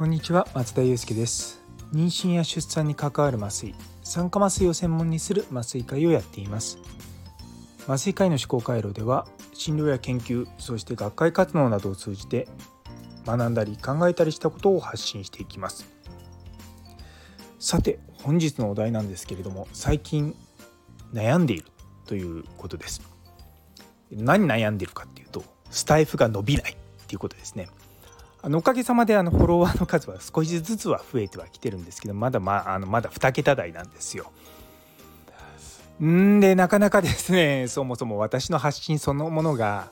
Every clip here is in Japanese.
こんにちは松田祐介です。妊娠や出産に関わる麻酔酸化麻酔を専門にする麻酔会をやっています。麻酔会の思考回路では診療や研究そして学会活動などを通じて学んだり考えたりしたことを発信していきます。さて本日のお題なんですけれども最近悩んでいるということです。何悩んでるかっていうとスタイフが伸びないっていうことですね。あのおかげさまであのフォロワーの数は少しずつは増えてはきてるんですけどまだまあのまだ2桁台なんですよ。んでなかなかですねそもそも私の発信そのものが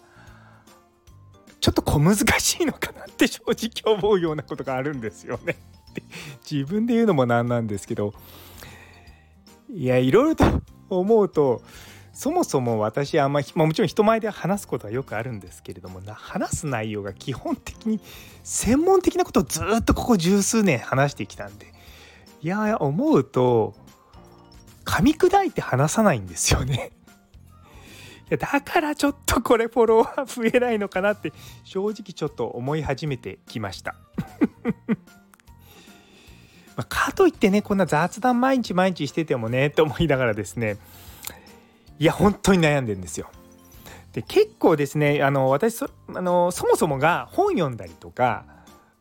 ちょっと小難しいのかなって正直思うようなことがあるんですよね。自分で言うのもなんなんですけどいやいろいろと思うとそもそも私あんまり、まあ、もちろん人前で話すことはよくあるんですけれども話す内容が基本的に専門的なことをずっとここ十数年話してきたんでいや思うと噛み砕いて話さないんですよね。いやだからちょっとこれフォロワー増えないのかなって正直ちょっと思い始めてきました。まかといってねこんな雑談毎日毎日しててもねと思いながらですねいや本当に悩んでるんですよ。で結構ですねあの私そあのそもそもが本読んだりとか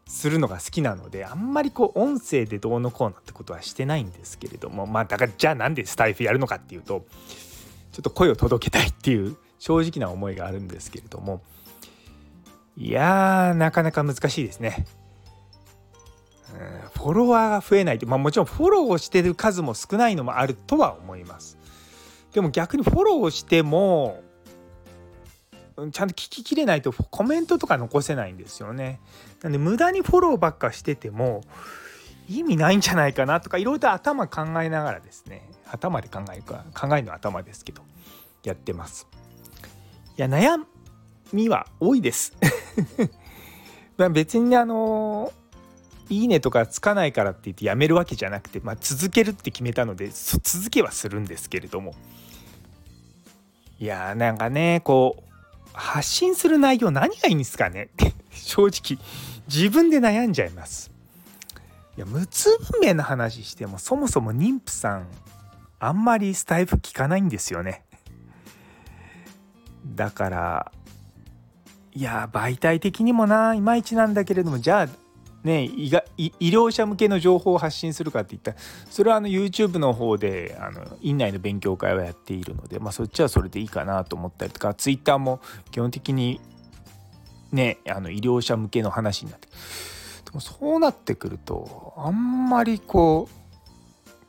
するのが好きなのであんまりこう音声でどうのこうのってことはしてないんですけれどもまあだからじゃあなんでスタイフやるのかっていうとちょっと声を届けたいっていう正直な思いがあるんですけれどもいやーなかなか難しいですね。フォロワーが増えないって、まあ、もちろんフォローをしてる数も少ないのもあるとは思います。でも逆にフォローしてもちゃんと聞ききれないとコメントとか残せないんですよね。なんで無駄にフォローばっかしてても意味ないんじゃないかなとかいろいろと頭考えながらですね頭で考えるか考えるのは頭ですけどやってます。いや悩みは多いです。別にあのいいねとかつかないからって言ってやめるわけじゃなくて、まあ、続けるって決めたので続けはするんですけれどもいやーなんかねこう発信する内容何がいいんですかね？っ て正直自分で悩んじゃいます。いや無痛分娩の話してもそもそも妊婦さんあんまりスタイフ聞かないんですよね。だからいや媒体的にもないまいちなんだけれどもじゃあね、医医療者向けの情報を発信するかっていったらそれはあの YouTube の方であの院内の勉強会はやっているので、まあ、そっちはそれでいいかなと思ったりとか Twitter も基本的にねあの医療者向けの話になってでもそうなってくるとあんまりこう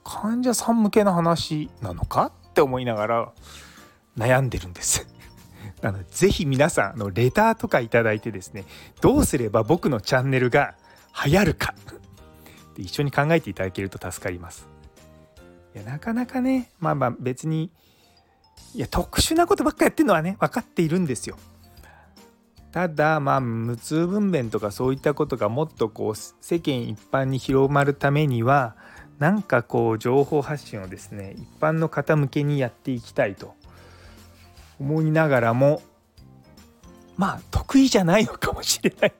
患者さん向けの話なのかって思いながら悩んでるんです。なのでぜひ皆さんのレターとか頂いてですねどうすれば僕のチャンネルが流行るかで一緒に考えていただけると助かります。いやなかなかねまあまあ別にいや特殊なことばっかやってるのはね分かっているんですよ。ただまあ無痛分娩とかそういったことがもっとこう世間一般に広まるためにはなんかこう情報発信をですね一般の方向けにやっていきたいと思いながらもまあ得意じゃないのかもしれない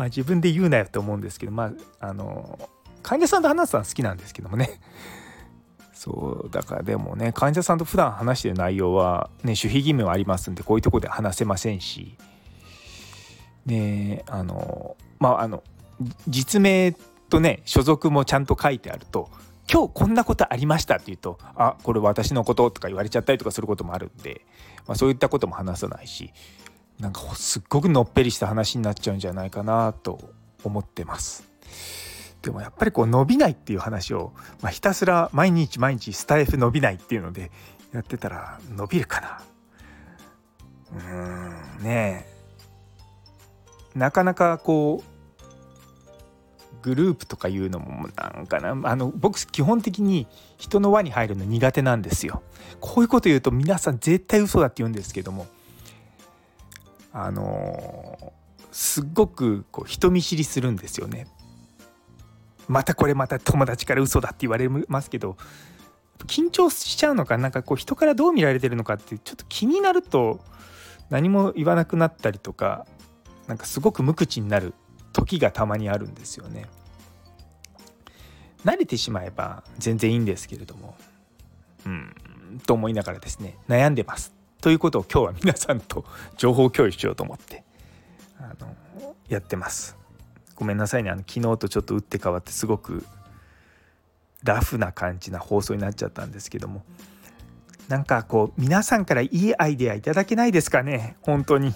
まあ、自分で言うなよって思うんですけど、まあ、あの患者さんと話すのは好きなんですけどもね。そうだからでもね患者さんと普段話してる内容は、ね、守秘義務はありますんでこういうとこで話せませんし。ねあのまああの実名とね所属もちゃんと書いてあると今日こんなことありましたって言うとあこれ私のこととか言われちゃったりとかすることもあるんで、まあ、そういったことも話さないし。なんかすっごくのっぺりした話になっちゃうんじゃないかなと思ってます。でもやっぱりこう伸びないっていう話を、まあ、ひたすら毎日毎日スタイフ伸びないっていうのでやってたら伸びるかなうーんねえなかなかこうグループとかいうのもなんかなあの僕基本的に人の輪に入るの苦手なんですよ。こういうこと言うと皆さん絶対嘘だって言うんですけどもあのすっごくこう人見知りするんですよね。またこれまた友達から嘘だって言われますけど緊張しちゃうのかなんかこう人からどう見られてるのかってちょっと気になると何も言わなくなったりとかなんかすごく無口になる時がたまにあるんですよね。慣れてしまえば全然いいんですけれどもうんと思いながらですね悩んでますということを今日は皆さんと情報共有しようと思ってあのやってます。ごめんなさいね。あの昨日とちょっと打って変わってすごくラフな感じな放送になっちゃったんですけども。なんかこう皆さんからいいアイデアいただけないですかね？本当に。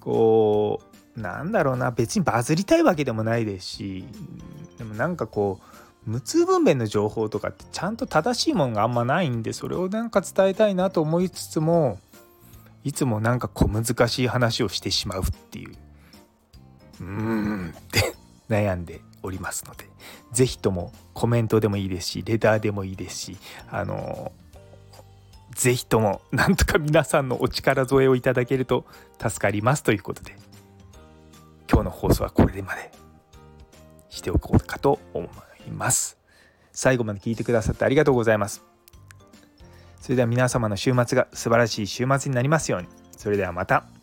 こうなんだろうな。別にバズりたいわけでもないですしでもなんかこう無痛分娩の情報とかってちゃんと正しいものがあんまないんでそれをなんか伝えたいなと思いつつもいつもなんか小難しい話をしてしまうっていう。うーんって 悩んでおりますので是非ともコメントでもいいですしレターでもいいですしあの是非ともなんとか皆さんのお力添えをいただけると助かりますということで今日の放送はこれでまでしておこうかと思います。います。最後まで聞いてくださってありがとうございます。それでは皆様の週末が素晴らしい週末になりますように。それではまた。